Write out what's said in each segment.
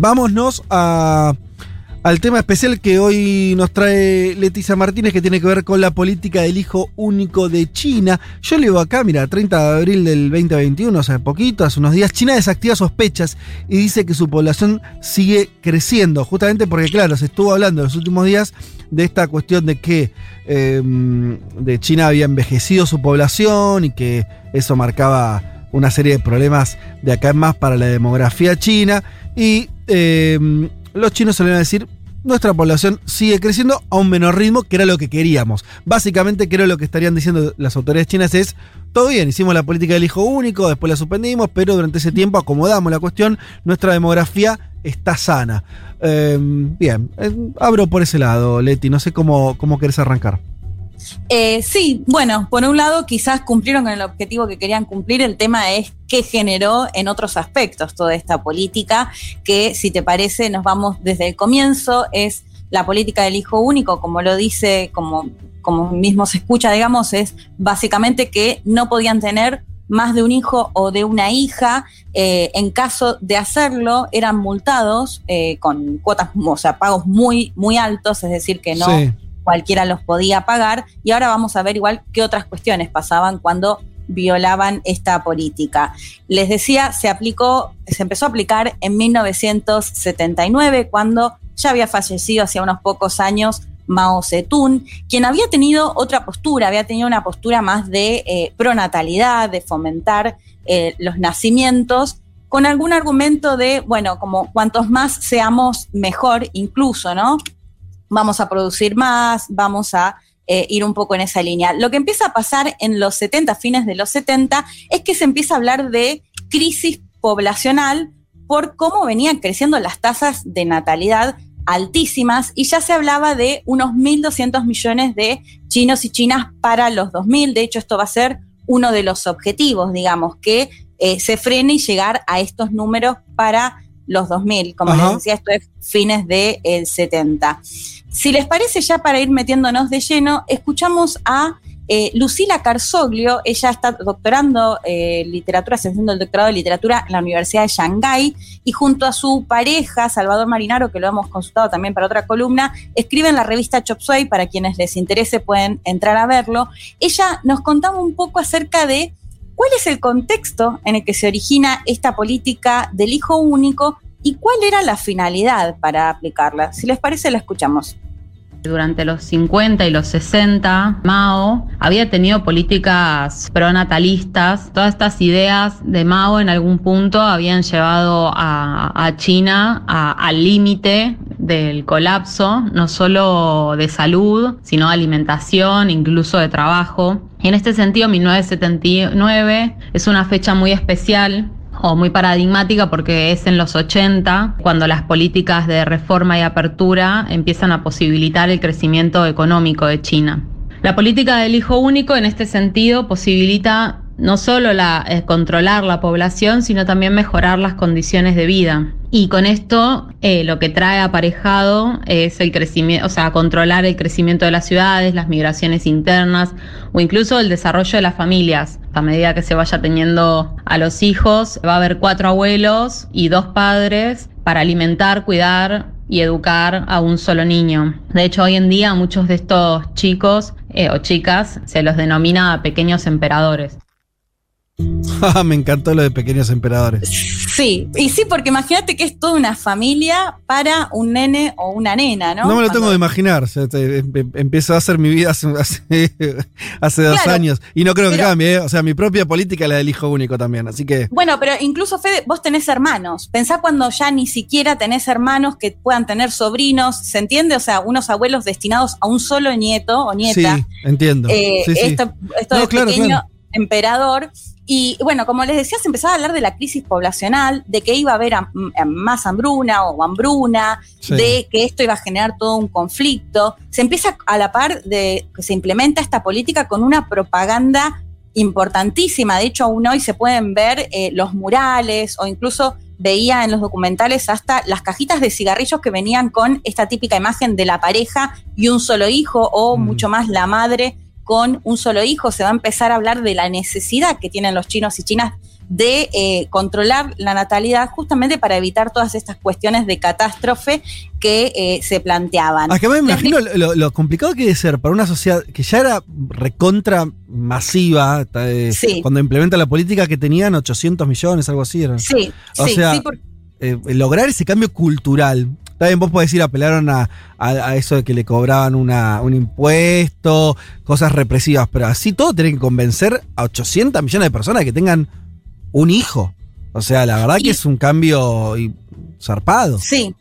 Vámonos a, al tema especial que hoy nos trae Leticia Martínez, que tiene que ver con la política del hijo único de China. Yo leo acá, mira, 30 de abril del 2021, o sea, poquito, hace unos días, China desactiva sospechas y dice que su población sigue creciendo, justamente porque, claro, se estuvo hablando en los últimos días de esta cuestión de que em, de China había envejecido su población y que eso marcaba una serie de problemas de acá en más para la demografía china. Y em, los chinos solían decir, nuestra población sigue creciendo a un menor ritmo, que era lo que queríamos. Básicamente, creo lo que estarían diciendo las autoridades chinas es, todo bien, hicimos la política del hijo único, después la suspendimos, pero durante ese tiempo acomodamos la cuestión, nuestra demografía está sana. Em, bien, eh, abro por ese lado, Leti, no sé cómo, cómo querés arrancar. Eh, sí, bueno, por un lado quizás cumplieron con el objetivo que querían cumplir, el tema es qué generó en otros aspectos toda esta política, que si te parece nos vamos desde el comienzo, es la política del hijo único, como lo dice, como, como mismo se escucha, digamos, es básicamente que no podían tener más de un hijo o de una hija, eh, en caso de hacerlo, eran multados eh, con cuotas, o sea, pagos muy, muy altos, es decir, que no, cualquiera los podía pagar y ahora vamos a ver igual qué otras cuestiones pasaban cuando violaban esta política. Les decía, se aplicó, se empezó a aplicar en 1979 cuando ya había fallecido hace unos pocos años Mao Zedong, quien había tenido otra postura, había tenido una postura más de eh, pronatalidad, de fomentar eh, los nacimientos, con algún argumento de, bueno, como cuantos más seamos mejor, incluso, ¿no? Vamos a producir más, vamos a eh, ir un poco en esa línea. Lo que empieza a pasar en los 70, fines de los 70, es que se empieza a hablar de crisis poblacional por cómo venían creciendo las tasas de natalidad altísimas y ya se hablaba de unos 1.200 millones de chinos y chinas para los 2000. De hecho, esto va a ser uno de los objetivos, digamos, que eh, se frene y llegar a estos números para los 2000. Como les decía, esto es fines del de 70. Si les parece, ya para ir metiéndonos de lleno, escuchamos a eh, Lucila Carsoglio. Ella está doctorando eh, literatura, haciendo el doctorado de literatura en la Universidad de Shanghái y junto a su pareja, Salvador Marinaro, que lo hemos consultado también para otra columna, escribe en la revista Chop Suey, para quienes les interese pueden entrar a verlo. Ella nos contaba un poco acerca de cuál es el contexto en el que se origina esta política del hijo único y cuál era la finalidad para aplicarla. Si les parece, la escuchamos. Durante los 50 y los 60, Mao había tenido políticas pronatalistas. Todas estas ideas de Mao en algún punto habían llevado a, China al límite del colapso, no solo de salud, sino de alimentación, incluso de trabajo. En este sentido, 1979 es una fecha muy especial o muy paradigmática porque es en los 80 cuando las políticas de reforma y apertura empiezan a posibilitar el crecimiento económico de China. La política del hijo único en este sentido posibilita no solo la, eh, controlar la población, sino también mejorar las condiciones de vida. Y con esto eh, lo que trae aparejado es el crecimiento, o sea, controlar el crecimiento de las ciudades, las migraciones internas o incluso el desarrollo de las familias. A medida que se vaya teniendo a los hijos, va a haber cuatro abuelos y dos padres para alimentar, cuidar y educar a un solo niño. De hecho, hoy en día muchos de estos chicos eh, o chicas se los denomina pequeños emperadores. Me encantó lo de pequeños emperadores. Sí, y sí, porque imagínate que es toda una familia para un nene o una nena, ¿no? No me lo tengo de imaginar. Em, em, empiezo a hacer mi vida hace, hace, dos años. Y no creo que cambie, ¿eh? O sea, mi propia política es la del hijo único también. Así que. Bueno, pero incluso, Fede, vos tenés hermanos. Pensá cuando ya ni siquiera tenés hermanos que puedan tener sobrinos, ¿se entiende? O sea, unos abuelos destinados a un solo nieto o nieta. Sí, entiendo. Eh, esto, de pequeño emperador Y bueno, como les decía, se empezaba a hablar de la crisis poblacional, de que iba a haber más hambruna o hambruna, de que esto iba a generar todo un conflicto. Se empieza a la par de que se implementa esta política con una propaganda importantísima. De hecho, aún hoy se pueden ver eh, los murales o incluso veía en los documentales hasta las cajitas de cigarrillos que venían con esta típica imagen de la pareja y un solo hijo o mm. mucho más la madre con un solo hijo. Se va a empezar a hablar de la necesidad que tienen los chinos y chinas de eh, controlar la natalidad justamente para evitar todas estas cuestiones de catástrofe que eh, se planteaban. Acá me imagino lo, complicado que debe ser para una sociedad que ya era recontra masiva eh, cuando implementa la política que tenían 800 millones, algo así. Sí, o sea, lograr ese cambio cultural. También vos podés ir, apelaron a, a, eso de que le cobraban una, un impuesto, cosas represivas, pero así todo tienen que convencer a 800 millones de personas que tengan un hijo. O sea, la verdad que es un cambio zarpado. Sí.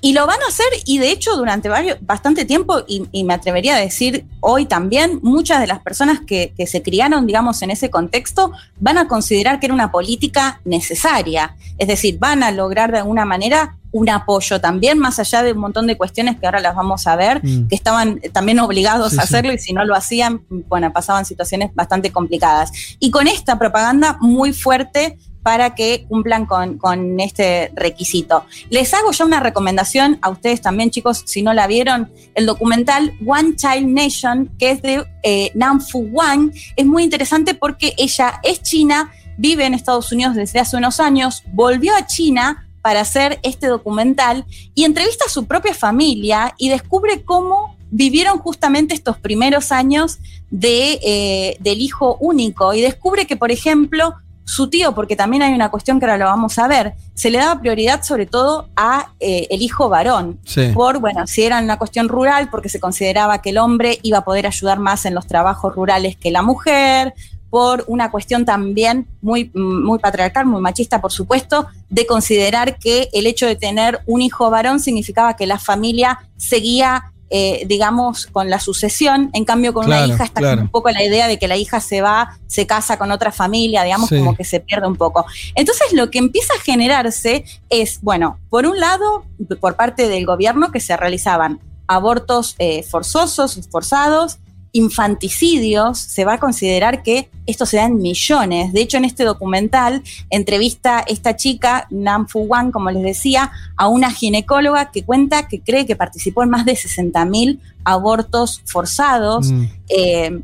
Y lo van a hacer, y de hecho durante varios, bastante tiempo, y, me atrevería a decir hoy también, muchas de las personas que, que, se criaron, digamos, en ese contexto, van a considerar que era una política necesaria. Es decir, van a lograr de alguna manera un apoyo también, más allá de un montón de cuestiones que ahora las vamos a ver, mm. que estaban también obligados a hacerlo y si no lo hacían, bueno, pasaban situaciones bastante complicadas. Y con esta propaganda muy fuerte para que cumplan con, este requisito. Les hago ya una recomendación a ustedes también, chicos, si no la vieron, el documental One Child Nation, que es de eh, Nam Fu Wang, es muy interesante porque ella es china, vive en Estados Unidos desde hace unos años, volvió a China para hacer este documental y entrevista a su propia familia y descubre cómo vivieron justamente estos primeros años de, eh, del hijo único y descubre que, por ejemplo, su tío, porque también hay una cuestión que ahora lo vamos a ver, se le daba prioridad sobre todo a eh, el hijo varón. Por, bueno, si era una cuestión rural, porque se consideraba que el hombre iba a poder ayudar más en los trabajos rurales que la mujer, por una cuestión también muy, muy patriarcal, muy machista, por supuesto, de considerar que el hecho de tener un hijo varón significaba que la familia seguía eh, digamos, con la sucesión. En cambio, con una hija está un poco la idea de que la hija se va, se casa con otra familia, digamos, como que se pierde un poco. Entonces, lo que empieza a generarse es, bueno, por un lado, por parte del gobierno, que se realizaban abortos eh, forzosos, forzados, infanticidios, se va a considerar que esto se da en millones. De hecho, en este documental entrevista esta chica, Nam Fu Wang, como les decía, a una ginecóloga que cuenta que cree que participó en más de 60.000 abortos forzados. Mm. Eh,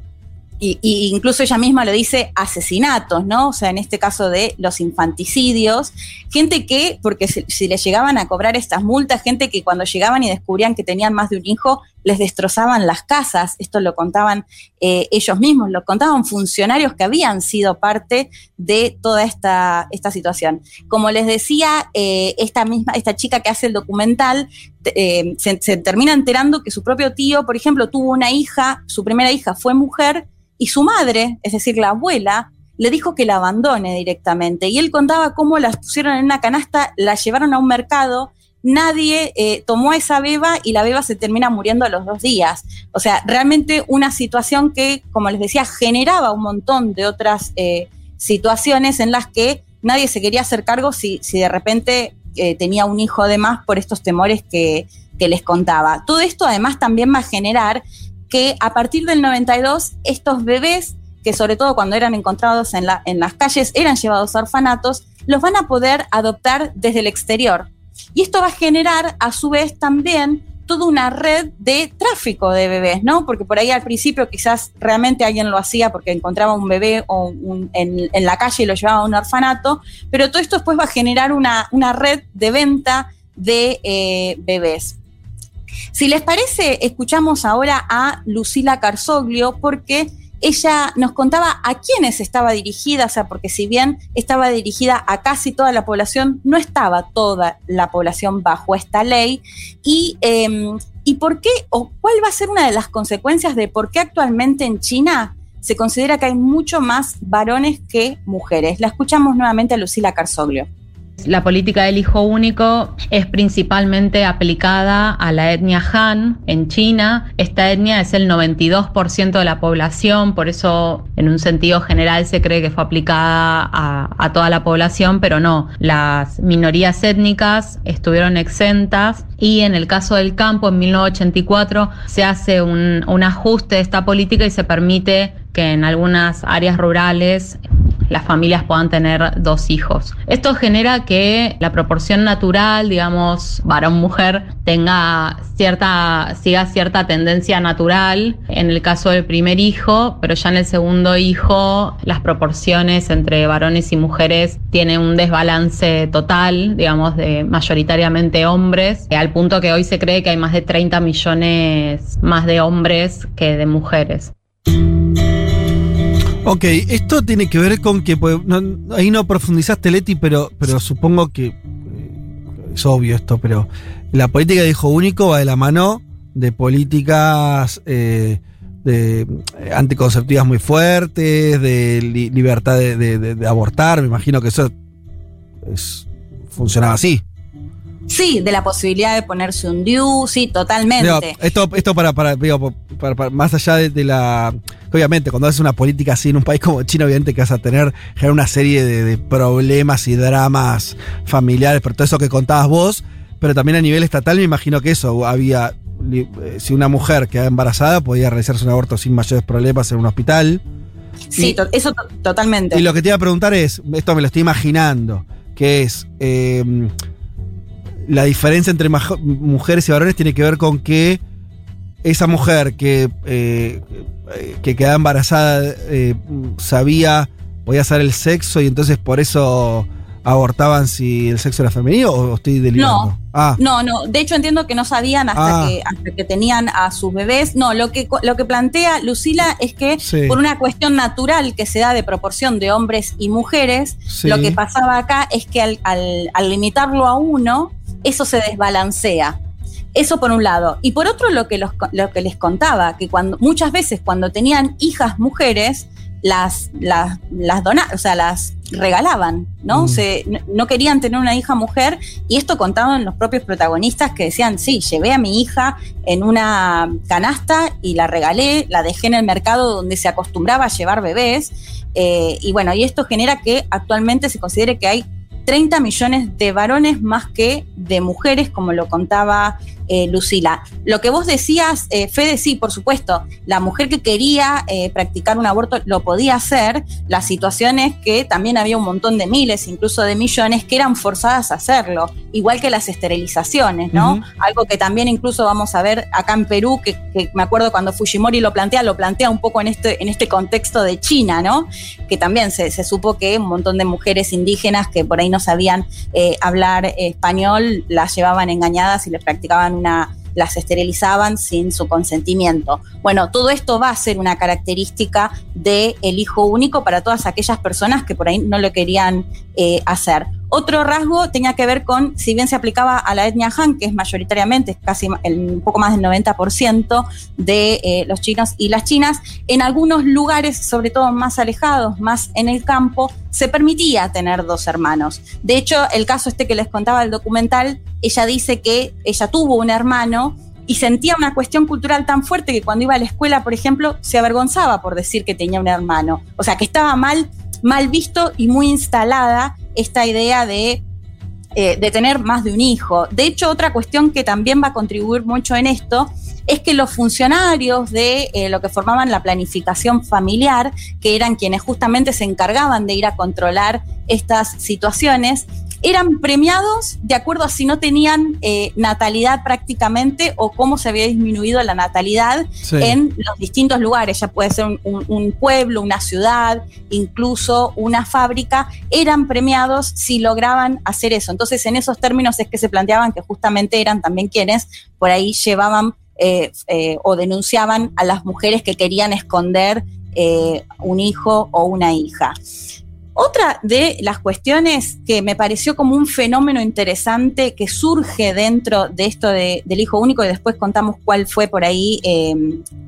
y, incluso ella misma lo dice, asesinatos, ¿no? O sea, en este caso de los infanticidios, gente que, porque si, les llegaban a cobrar estas multas, gente que cuando llegaban y descubrían que tenían más de un hijo, les destrozaban las casas, esto lo contaban eh, ellos mismos, lo contaban funcionarios que habían sido parte de toda esta, esta situación. Como les decía, eh, esta misma, esta chica que hace el documental, eh, se, se termina enterando que su propio tío, por ejemplo, tuvo una hija, su primera hija fue mujer, y su madre, es decir, la abuela, le dijo que la abandone directamente. Y él contaba cómo la pusieron en una canasta, la llevaron a un mercado, nadie eh, tomó esa beba y la beba se termina muriendo a los dos días. O sea, realmente una situación que, como les decía, generaba un montón de otras eh, situaciones en las que nadie se quería hacer cargo si, si de repente eh, tenía un hijo de más por estos temores que, que les contaba. Todo esto además también va a generar que a partir del 92 estos bebés, que sobre todo cuando eran encontrados en, la, en las calles eran llevados a orfanatos, los van a poder adoptar desde el exterior. Y esto va a generar a su vez también toda una red de tráfico de bebés, ¿no? Porque por ahí al principio quizás realmente alguien lo hacía porque encontraba un bebé o en, la calle y lo llevaba a un orfanato, pero todo esto después va a generar una, red de venta de eh, bebés. Si les parece, escuchamos ahora a Lucila Carsoglio porque ella nos contaba a quiénes estaba dirigida, o sea, porque si bien estaba dirigida a casi toda la población, no estaba toda la población bajo esta ley. Y, em, y por qué, o cuál va a ser una de las consecuencias de por qué actualmente en China se considera que hay mucho más varones que mujeres. La escuchamos nuevamente a Lucila Carsoglio La política del hijo único es principalmente aplicada a la etnia Han en China. Esta etnia es el 92% de la población, por eso en un sentido general se cree que fue aplicada a, toda la población, pero no. Las minorías étnicas estuvieron exentas y en el caso del campo en 1984 se hace un, un ajuste de esta política y se permite que en algunas áreas rurales las familias puedan tener dos hijos. Esto genera que la proporción natural, digamos, varón-mujer, tenga cierta, siga cierta tendencia natural en el caso del primer hijo, pero ya en el segundo hijo las proporciones entre varones y mujeres tienen un desbalance total, digamos, de mayoritariamente hombres, al punto que hoy se cree que hay más de 30 millones más de hombres que de mujeres. Ok, esto tiene que ver con que, pues, ahí no profundizaste, Leti, pero, pero supongo que eh, es obvio esto, pero la política de hijo único va de la mano de políticas eh, de, eh, anticonceptivas muy fuertes, de libertad de, abortar, me imagino que eso es, funcionaba así. Sí, de la posibilidad de ponerse un DIU, sí, totalmente. esto, esto para, para, más allá de, la. Obviamente, cuando haces una política así en un país como China, obviamente que vas a tener una serie de, problemas y dramas familiares, por todo eso que contabas vos, pero también a nivel estatal me imagino que eso había. Eh, si una mujer quedaba embarazada, podía realizarse un aborto sin mayores problemas en un hospital. Sí, eso totalmente. Y lo que te iba a preguntar es, esto me lo estoy imaginando, que es. Eh, la diferencia entre mujeres y varones tiene que ver con que esa mujer que, eh, que quedaba embarazada eh, sabía, podía hacer el sexo y entonces por eso abortaban si el sexo era femenino o estoy delirando? No, ah. no, no. De hecho entiendo que no sabían hasta, ah. que, que tenían a sus bebés. No, lo que, lo que plantea Lucila es que por una cuestión natural que se da de proporción de hombres y mujeres, lo que pasaba acá es que al, al limitarlo a uno, eso se desbalancea. Eso por un lado. Y por otro, lo que, lo que les contaba, que cuando, muchas veces cuando tenían hijas mujeres, las, las, las o sea, las regalaban, ¿no? Mm. Se, no querían tener una hija mujer y esto contaban los propios protagonistas que decían, sí, llevé a mi hija en una canasta y la regalé, la dejé en el mercado donde se acostumbraba a llevar bebés eh, y bueno, y esto genera que actualmente se considere que hay 30 millones de varones más que de mujeres, como lo contaba eh, Lucila. Lo que vos decías, eh, Fede, sí, por supuesto, la mujer que quería eh, practicar un aborto lo podía hacer. La situación es que también había un montón de miles, incluso de millones, que eran forzadas a hacerlo, igual que las esterilizaciones, ¿no? Algo que también incluso vamos a ver acá en Perú, que, me acuerdo cuando Fujimori lo plantea, lo plantea un poco en este, en este contexto de China, ¿no? Que también se, se supo que un montón de mujeres indígenas que por ahí no sabían hablar español, las llevaban engañadas y les practicaban las esterilizaban sin su consentimiento. Bueno, todo esto va a ser una característica del hijo único para todas aquellas personas que por ahí no lo querían eh, hacer. Otro rasgo tenía que ver con, si bien se aplicaba a la etnia Han, que es mayoritariamente, casi un poco más del 90% de eh, los chinos y las chinas, en algunos lugares, sobre todo más alejados, más en el campo, se permitía tener dos hermanos. De hecho, el caso este que les contaba el documental, ella dice que ella tuvo un hermano y sentía una cuestión cultural tan fuerte que cuando iba a la escuela, por ejemplo, se avergonzaba por decir que tenía un hermano. O sea, que estaba mal, mal visto y muy instalada esta idea de, eh, de tener más de un hijo. De hecho, otra cuestión que también va a contribuir mucho en esto es que los funcionarios de eh, lo que formaban la planificación familiar, que eran quienes justamente se encargaban de ir a controlar estas situaciones, eran premiados de acuerdo a si no tenían eh, natalidad prácticamente o cómo se había disminuido la natalidad en los distintos lugares, ya puede ser un, pueblo, una ciudad, incluso una fábrica, eran premiados si lograban hacer eso. Entonces en esos términos es que se planteaban que justamente eran también quienes por ahí llevaban eh, eh, o denunciaban a las mujeres que querían esconder un hijo o una hija. Otra de las cuestiones que me pareció como un fenómeno interesante que surge dentro de esto del hijo único y después contamos cuál fue por ahí eh,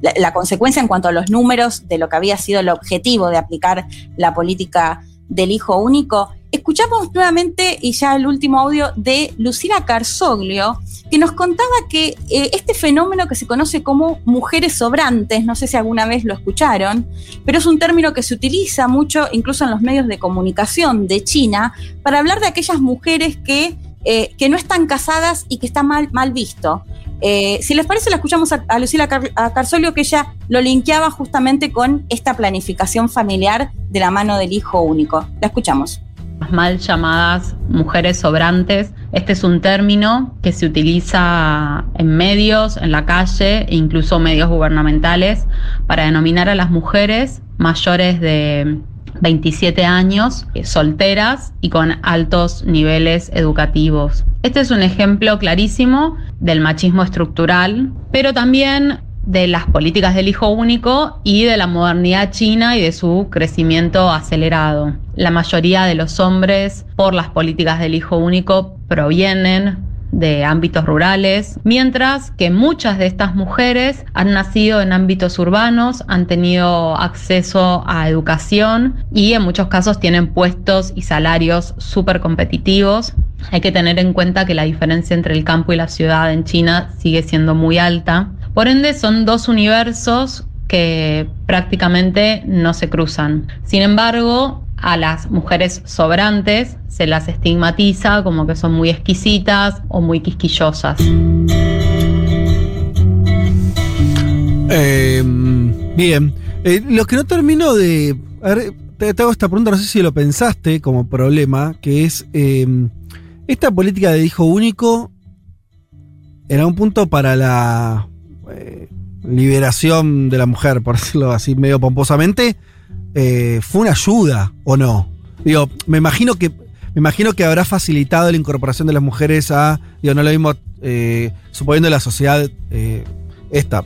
la, consecuencia en cuanto a los números de lo que había sido el objetivo de aplicar la política del hijo único, escuchamos nuevamente, y ya el último audio, de Lucila Carzoglio, que nos contaba que eh, este fenómeno que se conoce como mujeres sobrantes, no sé si alguna vez lo escucharon, pero es un término que se utiliza mucho incluso en los medios de comunicación de China para hablar de aquellas mujeres que, eh, que no están casadas y que está mal, visto. Eh, si les parece, la escuchamos a, Lucila Carzoglio, que ella lo linkeaba justamente con esta planificación familiar de la mano del hijo único. La escuchamos mal llamadas mujeres sobrantes. Este es un término que se utiliza en medios, en la calle e incluso medios gubernamentales para denominar a las mujeres mayores de 27 años, solteras y con altos niveles educativos. Este es un ejemplo clarísimo del machismo estructural, pero también de las políticas del hijo único y de la modernidad china y de su crecimiento acelerado. La mayoría de los hombres por las políticas del hijo único provienen de ámbitos rurales, mientras que muchas de estas mujeres han nacido en ámbitos urbanos, han tenido acceso a educación y en muchos casos tienen puestos y salarios súper competitivos. Hay que tener en cuenta que la diferencia entre el campo y la ciudad en China sigue siendo muy alta por ende, son dos universos que prácticamente no se cruzan. Sin embargo, a las mujeres sobrantes se las estigmatiza como que son muy exquisitas o muy quisquillosas. Em, bien, eh, lo que no termino de... A ver, te, hago esta pregunta, no sé si lo pensaste como problema, que es em, esta política de hijo único era un punto para la eh, liberación de la mujer, por decirlo así medio pomposamente, eh, fue una ayuda o no. Digo, me imagino que me imagino que habrá facilitado la incorporación de las mujeres a, digo, no lo mismo, eh, suponiendo la sociedad esta,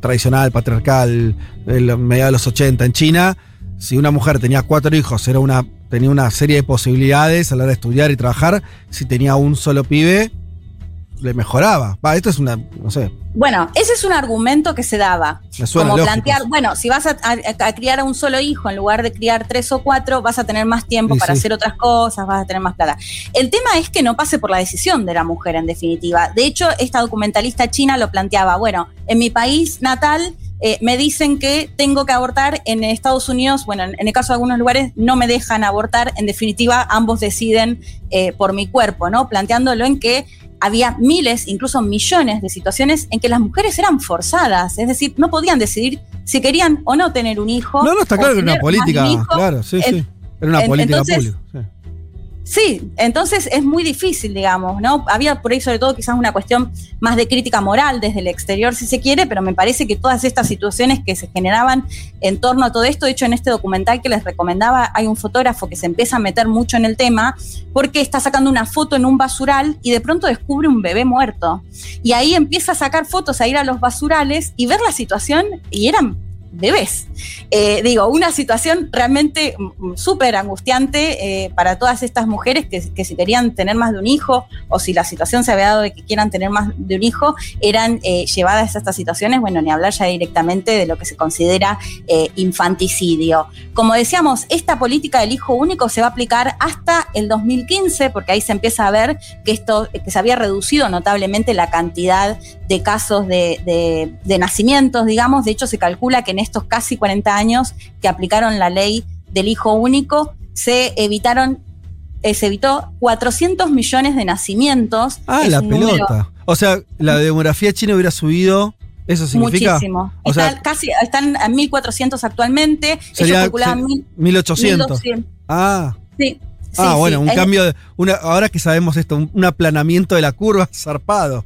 tradicional, patriarcal, mediados de los 80 en China, si una mujer tenía cuatro hijos, tenía una serie de posibilidades a la hora de estudiar y trabajar, si tenía un solo pibe, le mejoraba. Va, esto es una, no sé. Bueno, ese es un argumento que se daba. como plantear, bueno, si vas a, criar a un solo hijo en lugar de criar tres o cuatro, vas a tener más tiempo para hacer otras cosas, vas a tener más plata. El tema es que no pase por la decisión de la mujer, en definitiva. De hecho, esta documentalista china lo planteaba, bueno, en mi país natal. Eh, me dicen que tengo que abortar en Estados Unidos, bueno, en, el caso de algunos lugares no me dejan abortar, en definitiva ambos deciden eh, por mi cuerpo, ¿no? Planteándolo en que había miles, incluso millones de situaciones en que las mujeres eran forzadas, es decir, no podían decidir si querían o no tener un hijo. No, no, está claro que era una política, claro, sí, sí. Era una política pública. Sí. Sí, entonces es muy difícil, digamos, ¿no? Había por ahí sobre todo quizás una cuestión más de crítica moral desde el exterior, si se quiere, pero me parece que todas estas situaciones que se generaban en torno a todo esto, de hecho en este documental que les recomendaba, hay un fotógrafo que se empieza a meter mucho en el tema porque está sacando una foto en un basural y de pronto descubre un bebé muerto. Y ahí empieza a sacar fotos, a ir a los basurales y ver la situación y eran bebés. Eh, digo, una situación realmente mm, mm, súper angustiante eh, para todas estas mujeres que, si querían tener más de un hijo o si la situación se había dado de que quieran tener más de un hijo, eran eh, llevadas a estas situaciones, bueno, ni hablar ya directamente de lo que se considera infanticidio. Como decíamos, esta política del hijo único se va a aplicar hasta el 2015, porque ahí se empieza a ver que, esto, que se había reducido notablemente la cantidad de casos de, de nacimientos, digamos, de hecho se calcula que en estos casi 40 años que aplicaron la ley del hijo único, se evitaron, eh, se evitó 400 millones de nacimientos. Ah, la pelota. O sea, la demografía china hubiera subido. ¿Eso significa? Muchísimo. están, casi, están a 1.400 actualmente. Sería, Ellos calculaban 1800. Ah. Sí. Ah, bueno, un cambio, de, una, ahora que sabemos esto, un aplanamiento de la curva zarpado.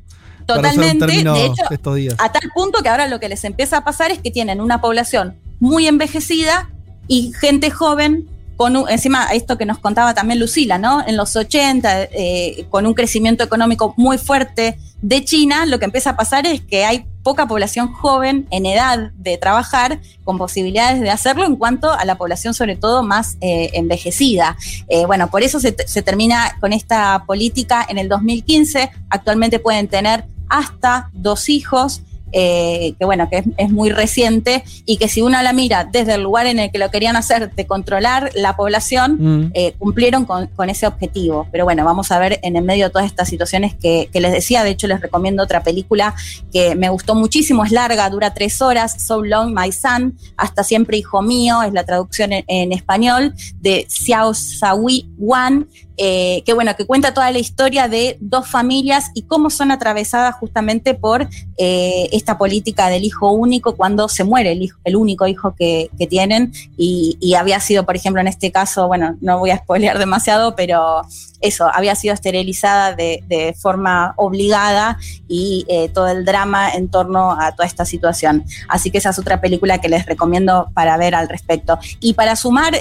Totalmente. De hecho, a tal punto que ahora lo que les empieza a pasar es que tienen una población muy envejecida y gente joven con encima esto que nos contaba también Lucila, ¿no? En los 80, eh, con un crecimiento económico muy fuerte de China, lo que empieza a pasar es que hay poca población joven en edad de trabajar con posibilidades de hacerlo en cuanto a la población sobre todo más eh, envejecida. Eh, bueno, por eso se, se termina con esta política en el 2015. Actualmente pueden tener hasta dos hijos eh, que bueno, que es, muy reciente y que si uno la mira desde el lugar en el que lo querían hacer de controlar la población, mm. eh, cumplieron con, ese objetivo. Pero bueno, vamos a ver en el medio de todas estas situaciones que, les decía, de hecho les recomiendo otra película que me gustó muchísimo, es larga, dura tres horas, So Long My Son, Hasta Siempre Hijo Mío, es la traducción en, en español, de Xiao Sawi Wan, eh, que bueno, que cuenta toda la historia de dos familias y cómo son atravesadas justamente por eh, esta política del hijo único cuando se muere el, hijo, el único hijo que, tienen. Y, había sido, por ejemplo, en este caso, bueno, no voy a spoilear demasiado, pero eso, había sido esterilizada de, forma obligada y eh, todo el drama en torno a toda esta situación. Así que esa es otra película que les recomiendo para ver al respecto. Y para sumar,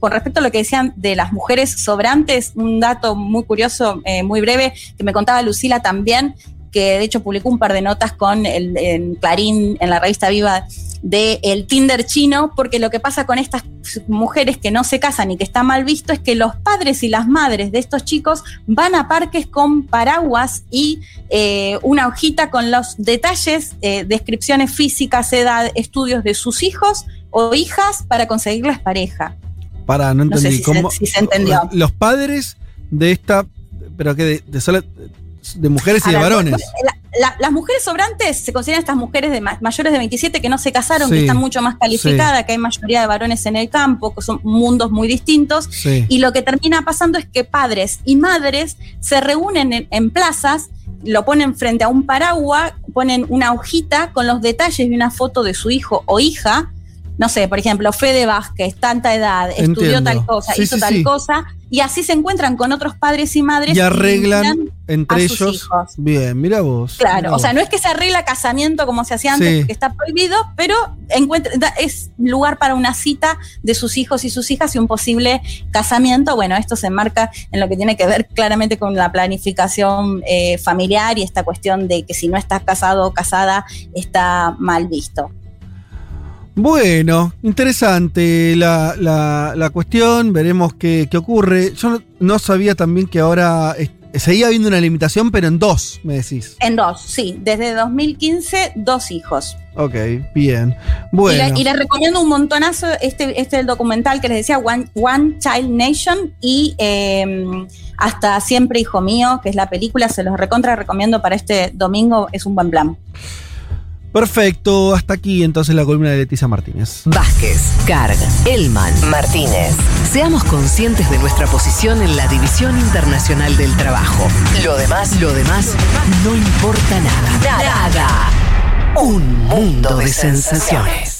con respecto a lo que decían de las mujeres sobrantes, un dato muy curioso, eh, muy breve, que me contaba Lucila también, que de hecho publicó un par de notas con el en Clarín, en la revista Viva, de el Tinder chino, porque lo que pasa con estas mujeres que no se casan y que está mal visto es que los padres y las madres de estos chicos van a parques con paraguas y eh, una hojita con los detalles, eh, descripciones físicas, edad, estudios de sus hijos o hijas para conseguirles pareja. Para, no entendí. ¿Cómo, si se entendió. Los padres de esta, pero que de, de, de mujeres y de varones. las mujeres sobrantes se consideran estas mujeres de mayores de 27 que no se casaron, que están mucho más calificadas, que hay mayoría de varones en el campo, que son mundos muy distintos. Y lo que termina pasando es que padres y madres se reúnen en plazas lo ponen frente a un paraguas, ponen una hojita con los detalles de una foto de su hijo o hija no sé, por ejemplo, Fede Vázquez, tanta edad, estudió tal cosa, hizo tal cosa, y así se encuentran con otros padres y madres. Y arreglan entre ellos. Bien, mira vos. Claro, o sea, no es que se arregla casamiento como se hacía antes, que está prohibido, pero encuentra, es lugar para una cita de sus hijos y sus hijas y un posible casamiento. Bueno, esto se enmarca en lo que tiene que ver claramente con la planificación eh, familiar y esta cuestión de que si no estás casado o casada está mal visto. Bueno, interesante la, cuestión, veremos qué, ocurre. Yo no, sabía también que ahora seguía habiendo una limitación, pero en dos, me decís. En dos, sí. Desde 2015, dos hijos. Ok, bien. Bueno. Y, les recomiendo un montonazo este, este el documental que les decía, One, Child Nation, y em, Hasta Siempre Hijo Mío, que es la película, se los recontra recomiendo para este domingo, es un buen plan. Perfecto, hasta aquí entonces la columna de Leticia Martínez. Vázquez, Carg, Elman, Martínez. Seamos conscientes de nuestra posición en la División Internacional del Trabajo. Lo demás, lo demás, no importa nada. Nada. Un mundo de sensaciones.